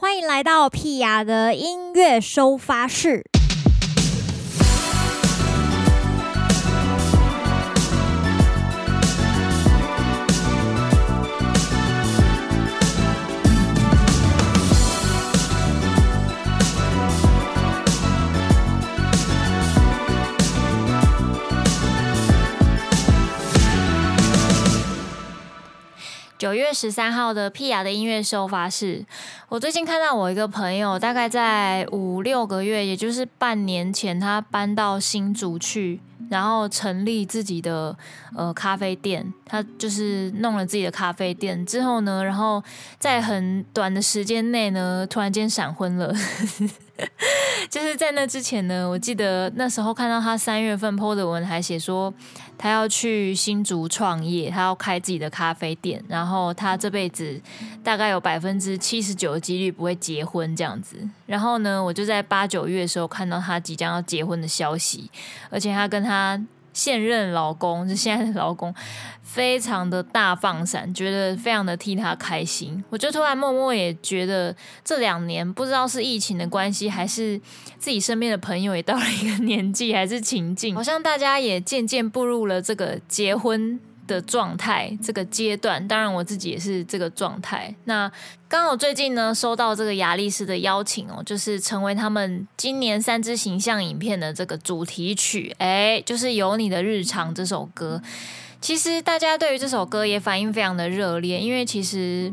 欢迎来到屁雅的音乐收发室。九月十三号的屁雅的音乐收发室，我最近看到我一个朋友，大概在五六个月，也就是半年前，他搬到新竹去，然后成立自己的呃咖啡店。他就是弄了自己的咖啡店之后呢，然后在很短的时间内呢，突然间闪婚了。就是在那之前呢，我记得那时候看到他三月份 po 的文，还写说他要去新竹创业，他要开自己的咖啡店，然后他这辈子大概有百分之七十九的几率不会结婚这样子。然后呢，我就在八九月的时候看到他即将要结婚的消息，而且他跟他。现任老公，就现在的老公，非常的大放闪，觉得非常的替他开心。我就突然默默也觉得，这两年不知道是疫情的关系，还是自己身边的朋友也到了一个年纪，还是情境，好像大家也渐渐步入了这个结婚的状态这个阶段，当然我自己也是这个状态。那刚好最近呢，收到这个亚力士的邀请哦，就是成为他们今年三支形象影片的这个主题曲，哎，就是有你的日常这首歌。其实大家对于这首歌也反应非常的热烈，因为其实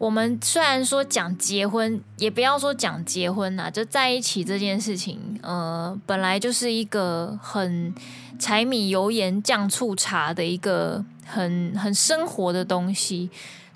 我们虽然说讲结婚，也不要说讲结婚呐，就在一起这件事情，呃，本来就是一个很。柴米油盐酱醋茶的一个很很生活的东西。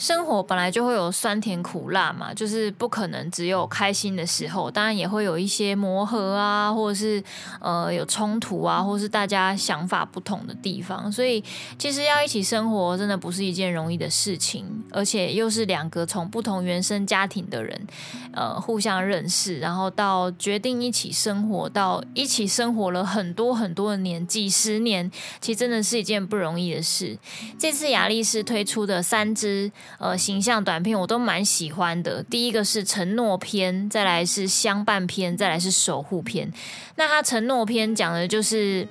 生活本来就会有酸甜苦辣嘛，就是不可能只有开心的时候，当然也会有一些磨合啊，或者是呃有冲突啊，或是大家想法不同的地方。所以其实要一起生活，真的不是一件容易的事情，而且又是两个从不同原生家庭的人，呃，互相认识，然后到决定一起生活，到一起生活了很多很多的年，几十年，其实真的是一件不容易的事。这次亚力士推出的三支。呃，形象短片我都蛮喜欢的。第一个是承诺篇，再来是相伴篇，再来是守护篇。那他承诺篇讲的就是，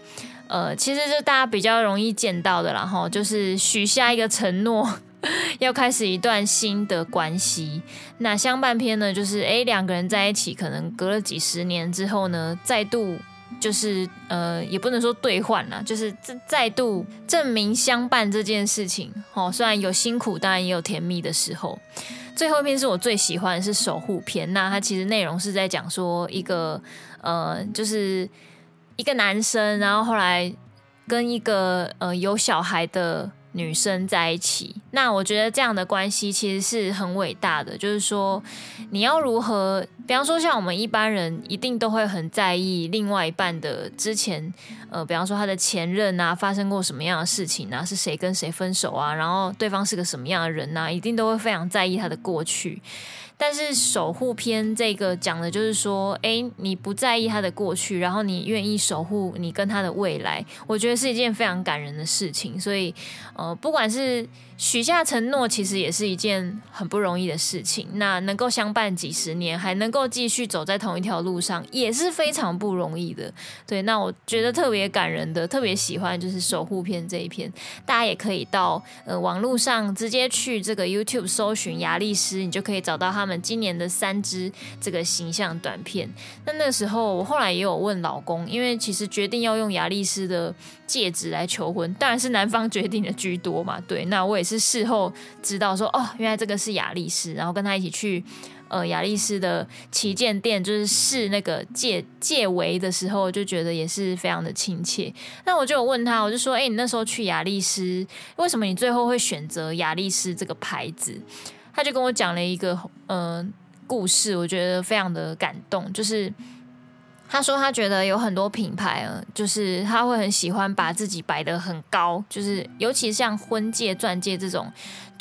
呃，其实是大家比较容易见到的啦，齁，就是许下一个承诺，要开始一段新的关系。那相伴篇呢，就是诶，两个人在一起，可能隔了几十年之后呢，再度。就是呃，也不能说兑换了，就是再再度证明相伴这件事情。哦，虽然有辛苦，当然也有甜蜜的时候。最后一篇是我最喜欢是守护篇，那它其实内容是在讲说一个呃，就是一个男生，然后后来跟一个呃有小孩的。女生在一起，那我觉得这样的关系其实是很伟大的。就是说，你要如何，比方说像我们一般人，一定都会很在意另外一半的之前，呃，比方说他的前任啊，发生过什么样的事情啊，是谁跟谁分手啊，然后对方是个什么样的人啊，一定都会非常在意他的过去。但是守护篇这个讲的就是说，哎，你不在意他的过去，然后你愿意守护你跟他的未来，我觉得是一件非常感人的事情。所以，呃，不管是。许下承诺其实也是一件很不容易的事情。那能够相伴几十年，还能够继续走在同一条路上，也是非常不容易的。对，那我觉得特别感人的，特别喜欢就是守护篇这一篇。大家也可以到呃网络上直接去这个 YouTube 搜寻亚力士，你就可以找到他他们今年的三支这个形象短片。那那时候我后来也有问老公，因为其实决定要用亚力士的戒指来求婚，当然是男方决定的居多嘛。对，那我也是。事后知道说哦，原来这个是亚力士，然后跟他一起去呃亚力士的旗舰店，就是试那个戒戒围的时候，就觉得也是非常的亲切。那我就有问他，我就说，哎，你那时候去亚力士，为什么你最后会选择亚力士这个牌子？他就跟我讲了一个呃故事，我觉得非常的感动，就是。他说他觉得有很多品牌啊，就是他会很喜欢把自己摆得很高，就是尤其像婚戒、钻戒这种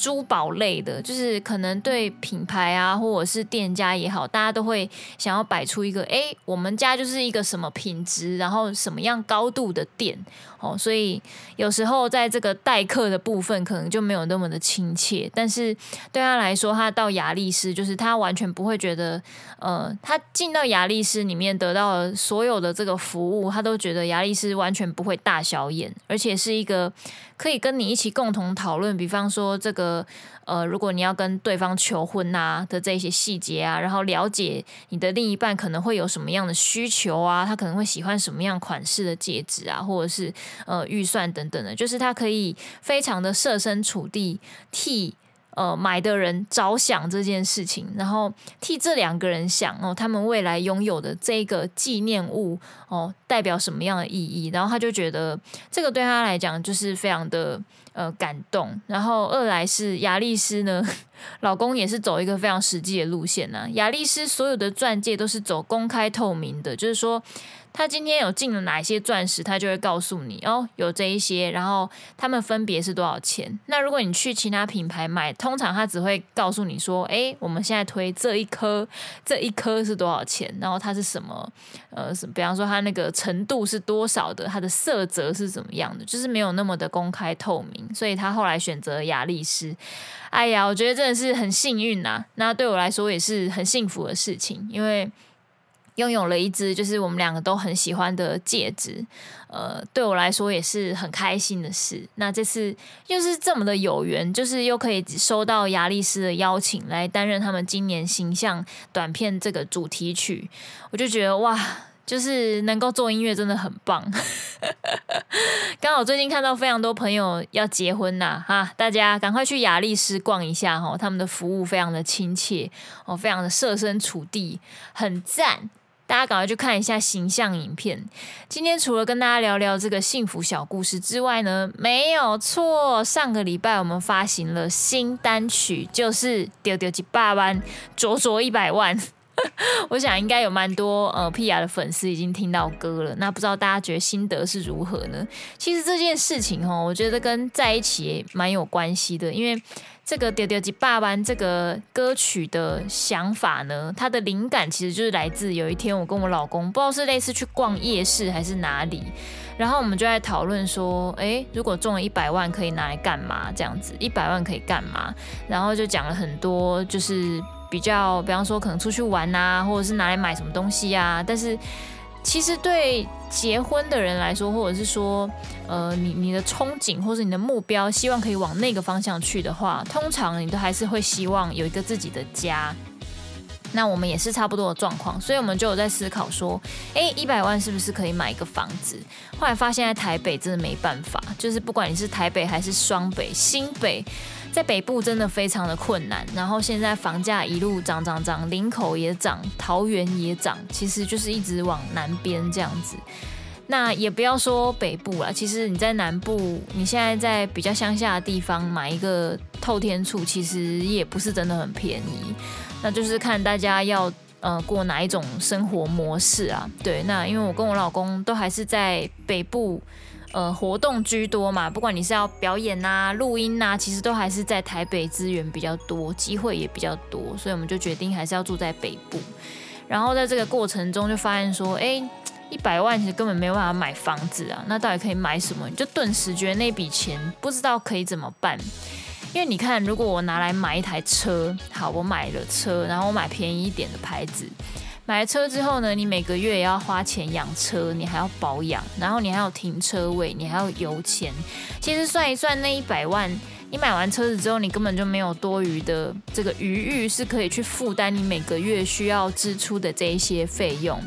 珠宝类的，就是可能对品牌啊，或者是店家也好，大家都会想要摆出一个，哎，我们家就是一个什么品质，然后什么样高度的店哦，所以有时候在这个待客的部分，可能就没有那么的亲切。但是对他来说，他到雅丽丝，就是他完全不会觉得，呃，他进到雅丽丝里面得到所有的这个服务，他都觉得雅丽丝完全不会大小眼，而且是一个可以跟你一起共同讨论，比方说这个。呃，如果你要跟对方求婚啊的这些细节啊，然后了解你的另一半可能会有什么样的需求啊，他可能会喜欢什么样款式的戒指啊，或者是呃预算等等的，就是他可以非常的设身处地替呃买的人着想这件事情，然后替这两个人想哦，他们未来拥有的这个纪念物哦，代表什么样的意义，然后他就觉得这个对他来讲就是非常的。呃，感动。然后二来是雅丽丝呢，老公也是走一个非常实际的路线呢、啊。雅丽丝所有的钻戒都是走公开透明的，就是说。他今天有进了哪一些钻石，他就会告诉你哦，有这一些，然后他们分别是多少钱。那如果你去其他品牌买，通常他只会告诉你说，哎，我们现在推这一颗，这一颗是多少钱，然后它是什么，呃，比方说它那个程度是多少的，它的色泽是怎么样的，就是没有那么的公开透明。所以他后来选择雅丽丝。哎呀，我觉得真的是很幸运呐。那对我来说也是很幸福的事情，因为。拥有了一只就是我们两个都很喜欢的戒指，呃，对我来说也是很开心的事。那这次又是这么的有缘，就是又可以收到雅丽丝的邀请来担任他们今年形象短片这个主题曲，我就觉得哇，就是能够做音乐真的很棒。刚好最近看到非常多朋友要结婚呐，哈，大家赶快去雅丽丝逛一下哈，他们的服务非常的亲切哦，非常的设身处地，很赞。大家赶快去看一下形象影片。今天除了跟大家聊聊这个幸福小故事之外呢，没有错，上个礼拜我们发行了新单曲，就是丢丢几百万，卓卓一百万。我想应该有蛮多呃 Pia 的粉丝已经听到歌了。那不知道大家觉得心得是如何呢？其实这件事情哦，我觉得跟在一起也蛮有关系的，因为。这个《丢丢几百万》这个歌曲的想法呢，它的灵感其实就是来自有一天我跟我老公，不知道是类似去逛夜市还是哪里，然后我们就在讨论说，诶，如果中了一百万可以拿来干嘛？这样子，一百万可以干嘛？然后就讲了很多，就是比较，比方说可能出去玩啊，或者是拿来买什么东西啊，但是。其实对结婚的人来说，或者是说，呃，你你的憧憬或者你的目标，希望可以往那个方向去的话，通常你都还是会希望有一个自己的家。那我们也是差不多的状况，所以我们就有在思考说，诶，一百万是不是可以买一个房子？后来发现，在台北真的没办法，就是不管你是台北还是双北、新北。在北部真的非常的困难，然后现在房价一路涨涨涨，林口也涨，桃园也涨，其实就是一直往南边这样子。那也不要说北部了，其实你在南部，你现在在比较乡下的地方买一个透天厝，其实也不是真的很便宜。那就是看大家要呃过哪一种生活模式啊。对，那因为我跟我老公都还是在北部。呃，活动居多嘛，不管你是要表演呐、啊、录音呐、啊，其实都还是在台北资源比较多，机会也比较多，所以我们就决定还是要住在北部。然后在这个过程中就发现说，哎，一百万其实根本没有办法买房子啊，那到底可以买什么？你就顿时觉得那笔钱不知道可以怎么办。因为你看，如果我拿来买一台车，好，我买了车，然后我买便宜一点的牌子。买了车之后呢，你每个月也要花钱养车，你还要保养，然后你还有停车位，你还要油钱。其实算一算，那一百万，你买完车子之后，你根本就没有多余的这个余裕，是可以去负担你每个月需要支出的这一些费用。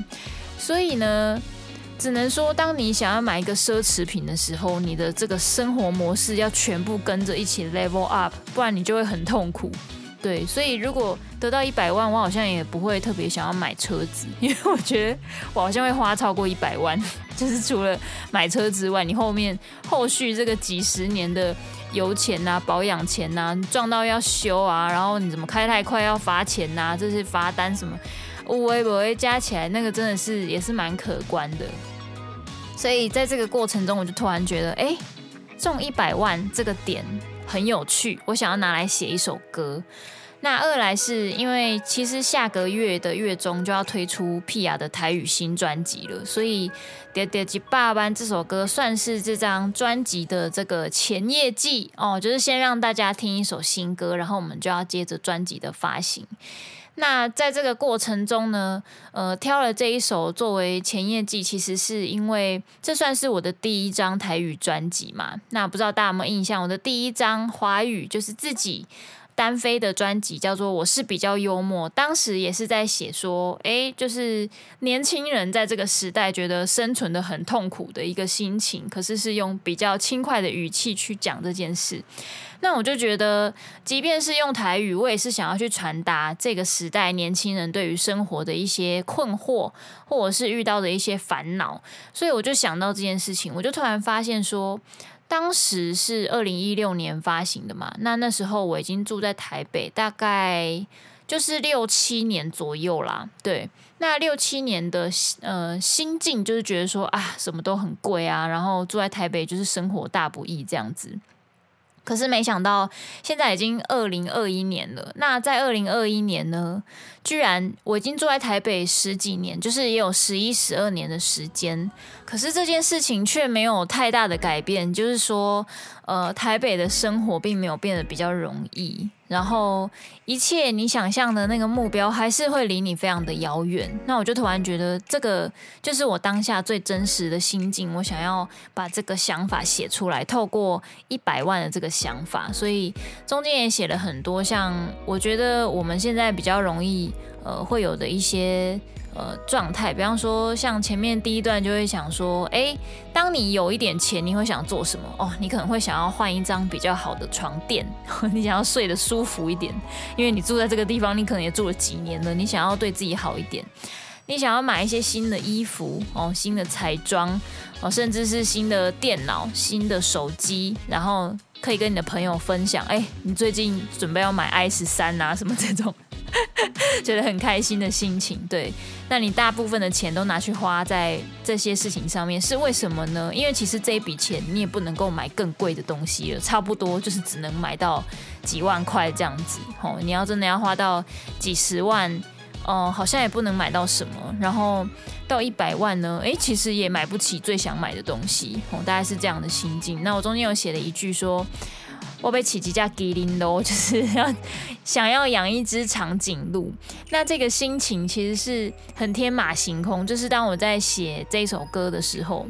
所以呢，只能说，当你想要买一个奢侈品的时候，你的这个生活模式要全部跟着一起 level up，不然你就会很痛苦。对，所以如果得到一百万，我好像也不会特别想要买车子，因为我觉得我好像会花超过一百万，就是除了买车之外，你后面后续这个几十年的油钱啊、保养钱啊、撞到要修啊，然后你怎么开太快要罚钱呐、这些罚单什么，无微不微加起来，那个真的是也是蛮可观的。所以在这个过程中，我就突然觉得，哎，中一百万这个点。很有趣，我想要拿来写一首歌。那二来是因为其实下个月的月中就要推出 Pia 的台语新专辑了，所以《喋喋吉爸班》这首歌算是这张专辑的这个前业绩哦，就是先让大家听一首新歌，然后我们就要接着专辑的发行。那在这个过程中呢，呃，挑了这一首作为前业绩，其实是因为这算是我的第一张台语专辑嘛。那不知道大家有没有印象，我的第一张华语就是自己。单飞的专辑叫做《我是比较幽默》，当时也是在写说，诶，就是年轻人在这个时代觉得生存得很痛苦的一个心情，可是是用比较轻快的语气去讲这件事。那我就觉得，即便是用台语，我也是想要去传达这个时代年轻人对于生活的一些困惑，或者是遇到的一些烦恼。所以我就想到这件事情，我就突然发现说。当时是二零一六年发行的嘛，那那时候我已经住在台北，大概就是六七年左右啦。对，那六七年的呃心境就是觉得说啊，什么都很贵啊，然后住在台北就是生活大不易这样子。可是没想到，现在已经二零二一年了。那在二零二一年呢，居然我已经住在台北十几年，就是也有十一、十二年的时间。可是这件事情却没有太大的改变，就是说，呃，台北的生活并没有变得比较容易。然后一切你想象的那个目标还是会离你非常的遥远。那我就突然觉得，这个就是我当下最真实的心境。我想要把这个想法写出来，透过一百万的这个想法，所以中间也写了很多，像我觉得我们现在比较容易呃会有的一些。呃，状态，比方说，像前面第一段就会想说，诶，当你有一点钱，你会想做什么？哦，你可能会想要换一张比较好的床垫，你想要睡得舒服一点，因为你住在这个地方，你可能也住了几年了，你想要对自己好一点，你想要买一些新的衣服哦，新的彩妆哦，甚至是新的电脑、新的手机，然后可以跟你的朋友分享，诶，你最近准备要买 i 十三啊，什么这种。觉得很开心的心情，对。那你大部分的钱都拿去花在这些事情上面，是为什么呢？因为其实这一笔钱你也不能够买更贵的东西了，差不多就是只能买到几万块这样子。哦，你要真的要花到几十万，哦、好像也不能买到什么。然后到一百万呢，诶，其实也买不起最想买的东西。哦，大概是这样的心境。那我中间有写了一句说。我被起几架吉林的，就是要想要养一只长颈鹿。那这个心情其实是很天马行空。就是当我在写这首歌的时候，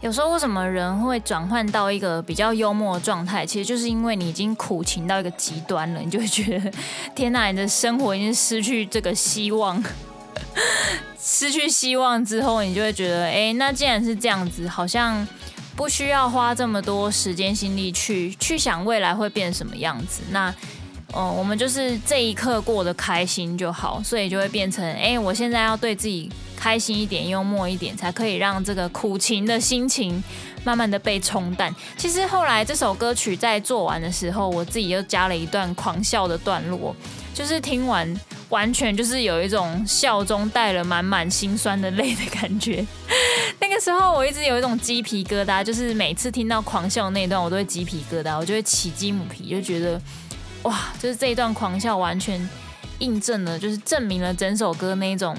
有时候为什么人会转换到一个比较幽默的状态？其实就是因为你已经苦情到一个极端了，你就会觉得 天哪，你的生活已经失去这个希望，失去希望之后，你就会觉得，哎，那既然是这样子，好像。不需要花这么多时间心力去去想未来会变什么样子，那，嗯，我们就是这一刻过得开心就好，所以就会变成，哎，我现在要对自己开心一点，幽默一点，才可以让这个苦情的心情慢慢的被冲淡。其实后来这首歌曲在做完的时候，我自己又加了一段狂笑的段落，就是听完。完全就是有一种笑中带了满满心酸的泪的感觉。时候我一直有一种鸡皮疙瘩，就是每次听到狂笑那一段，我都会鸡皮疙瘩，我就会起鸡母皮，就觉得哇，就是这一段狂笑完全印证了，就是证明了整首歌那一种。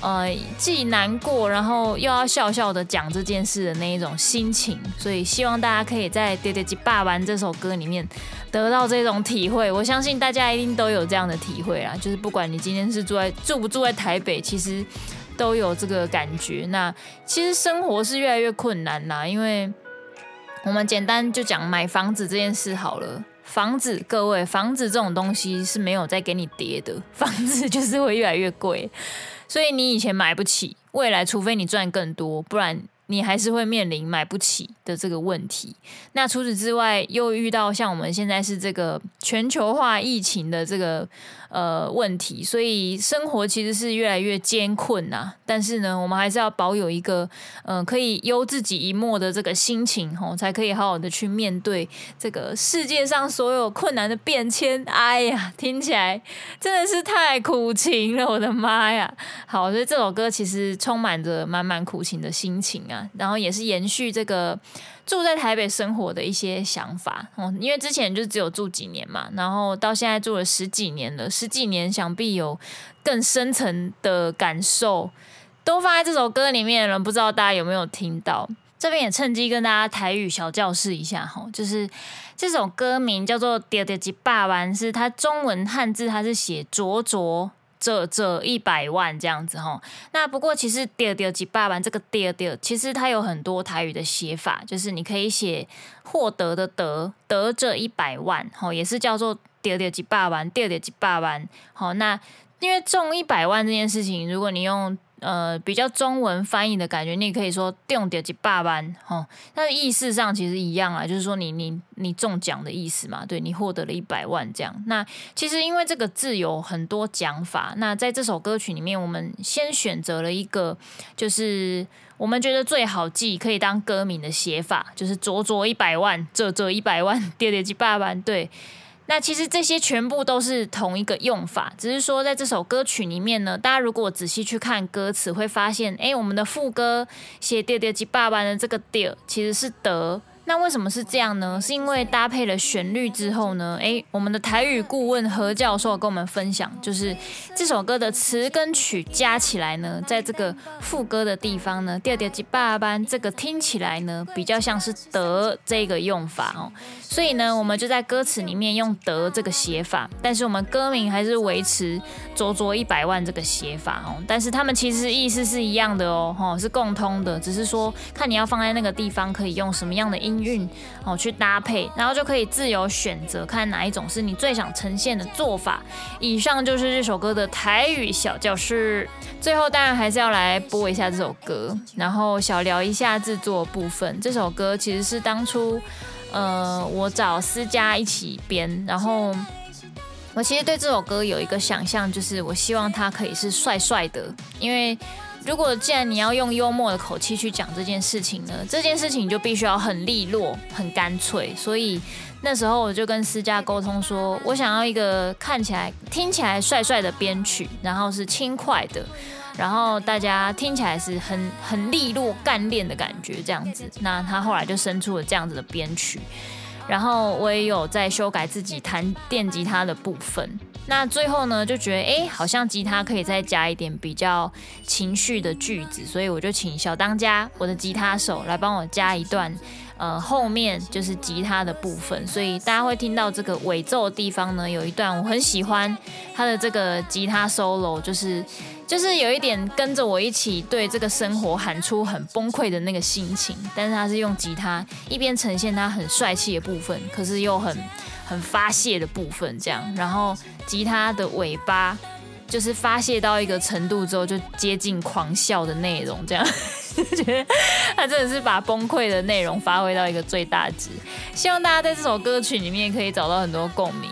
呃，既难过，然后又要笑笑的讲这件事的那一种心情，所以希望大家可以在《爹爹鸡爸玩》这首歌里面得到这种体会。我相信大家一定都有这样的体会啊，就是不管你今天是住在住不住在台北，其实都有这个感觉。那其实生活是越来越困难啦，因为我们简单就讲买房子这件事好了。房子，各位，房子这种东西是没有再给你叠的，房子就是会越来越贵。所以你以前买不起，未来除非你赚更多，不然你还是会面临买不起的这个问题。那除此之外，又遇到像我们现在是这个全球化疫情的这个。呃，问题，所以生活其实是越来越艰困呐、但是呢，我们还是要保有一个，嗯、可以悠自己一默的这个心情，吼，才可以好好的去面对这个世界上所有困难的变迁。哎呀，听起来真的是太苦情了，我的妈呀！好，所以这首歌其实充满着满满苦情的心情啊。然后也是延续这个住在台北生活的一些想法哦。因为之前就只有住几年嘛，然后到现在住了十几年了，十几年想必有更深层的感受，都放在这首歌里面了。不知道大家有没有听到？这边也趁机跟大家台语小教室一下哈，就是这首歌名叫做《着着一百万》，是它中文汉字，它是写“卓卓这这一百万”这样子哈。那不过其实“丢丢几百万”这个“丢丢”其实它有很多台语的写法，就是你可以写“获得”的“得”，得这一百万，哈，也是叫做“丢丢几百万”，“丢丢几百万”。好，那因为中一百万这件事情，如果你用呃，比较中文翻译的感觉，你可以说“中点几百万”吼，但是意思上其实一样啊，就是说你你你中奖的意思嘛，对，你获得了一百万这样。那其实因为这个字有很多讲法，那在这首歌曲里面，我们先选择了一个，就是我们觉得最好记，可以当歌名的写法，就是“着着一百万”，这这一百万，中到一百万，对。那其实这些全部都是同一个用法，只是说在这首歌曲里面呢，大家如果仔细去看歌词，会发现，哎，我们的副歌写“爹爹及爸爸”的这个“爹”其实是“德”。那为什么是这样呢？是因为搭配了旋律之后呢，诶，我们的台语顾问何教授跟我们分享，就是这首歌的词跟曲加起来呢，在这个副歌的地方呢，着着一百万，这个听起来呢比较像是得这个用法哦，所以呢，我们就在歌词里面用得这个写法，但是我们歌名还是维持着着一百万这个写法哦，但是他们其实意思是一样的哦，哈，是共通的，只是说看你要放在那个地方可以用什么样的音。韵哦，去搭配，然后就可以自由选择，看哪一种是你最想呈现的做法。以上就是这首歌的台语小教室。最后当然还是要来播一下这首歌，然后小聊一下制作部分。这首歌其实是当初呃我找思佳一起编，然后我其实对这首歌有一个想象，就是我希望他可以是帅帅的，因为。如果既然你要用幽默的口气去讲这件事情呢，这件事情就必须要很利落、很干脆。所以那时候我就跟思佳沟通说，我想要一个看起来、听起来帅帅的编曲，然后是轻快的，然后大家听起来是很很利落、干练的感觉这样子。那他后来就生出了这样子的编曲，然后我也有在修改自己弹电吉他的部分。那最后呢，就觉得哎，好像吉他可以再加一点比较情绪的句子，所以我就请小当家，我的吉他手来帮我加一段，呃，后面就是吉他的部分，所以大家会听到这个尾奏的地方呢，有一段我很喜欢他的这个吉他 solo，就是就是有一点跟着我一起对这个生活喊出很崩溃的那个心情，但是他是用吉他一边呈现他很帅气的部分，可是又很。发泄的部分，这样，然后吉他的尾巴就是发泄到一个程度之后，就接近狂笑的内容，这样，觉 得他真的是把崩溃的内容发挥到一个最大值。希望大家在这首歌曲里面可以找到很多共鸣，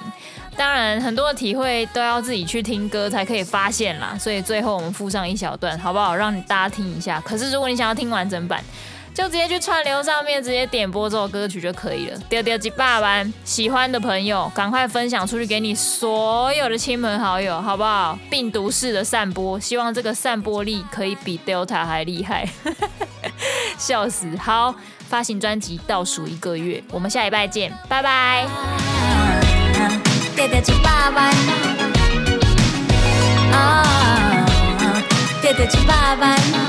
当然很多的体会都要自己去听歌才可以发现啦。所以最后我们附上一小段，好不好？让大家听一下。可是如果你想要听完整版，就直接去串流上面直接点播这首歌曲就可以了。着着一百万，喜欢的朋友赶快分享出去给你所有的亲朋好友，好不好？病毒式的散播，希望这个散播力可以比 Delta 还厉害。笑死！好，发行专辑倒数一个月，我们下礼拜见，拜拜。着着一百万，着着一百万。